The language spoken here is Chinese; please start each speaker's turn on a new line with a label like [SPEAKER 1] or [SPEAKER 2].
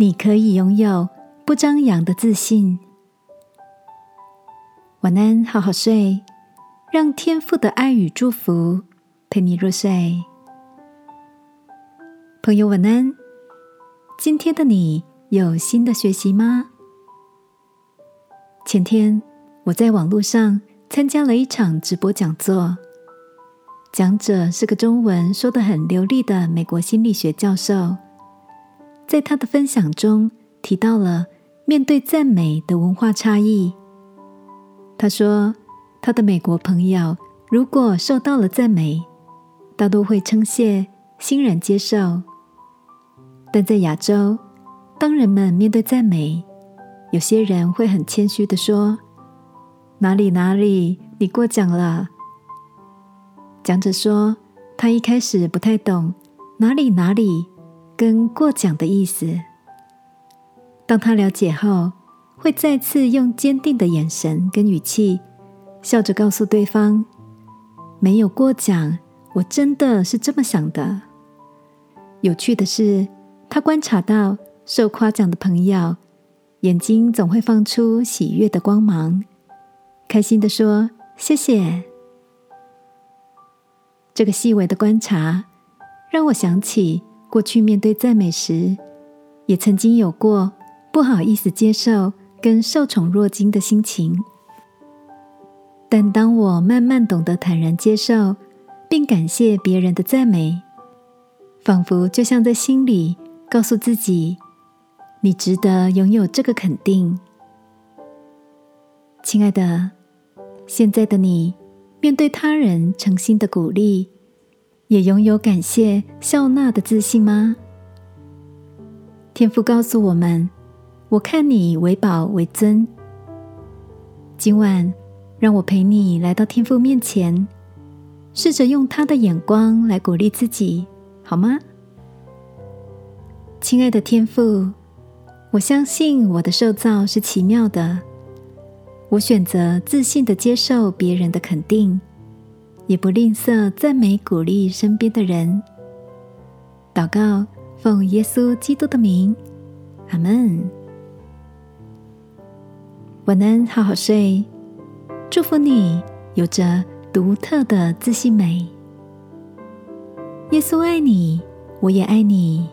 [SPEAKER 1] 你可以拥有不张扬的自信。晚安，好好睡，让天赋的爱与祝福陪你入睡。朋友，晚安。今天的你有新的学习吗？前天我在网络上参加了一场直播讲座，讲者是个中文说的很流利的美国心理学教授。在他的分享中提到了面对赞美的文化差异。他说，他的美国朋友如果受到了赞美，大多会称谢、欣然接受；但在亚洲，当人们面对赞美，有些人会很谦虚的说：“哪里哪里，你过奖了。”讲者说，他一开始不太懂“哪里哪里”。跟过奖的意思。当他了解后，会再次用坚定的眼神跟语气，笑着告诉对方：“没有过奖，我真的是这么想的。”有趣的是，他观察到受夸奖的朋友眼睛总会放出喜悦的光芒，开心的说：“谢谢。”这个细微的观察让我想起。过去面对赞美时，也曾经有过不好意思接受跟受宠若惊的心情。但当我慢慢懂得坦然接受，并感谢别人的赞美，仿佛就像在心里告诉自己：“你值得拥有这个肯定。”亲爱的，现在的你面对他人诚心的鼓励。也拥有感谢、笑纳的自信吗？天父告诉我们：“我看你为宝为尊。”今晚，让我陪你来到天父面前，试着用他的眼光来鼓励自己，好吗？亲爱的天父，我相信我的受造是奇妙的，我选择自信的接受别人的肯定。也不吝啬赞美鼓励身边的人。祷告，奉耶稣基督的名，阿门。晚安，好好睡。祝福你有着独特的自信美。耶稣爱你，我也爱你。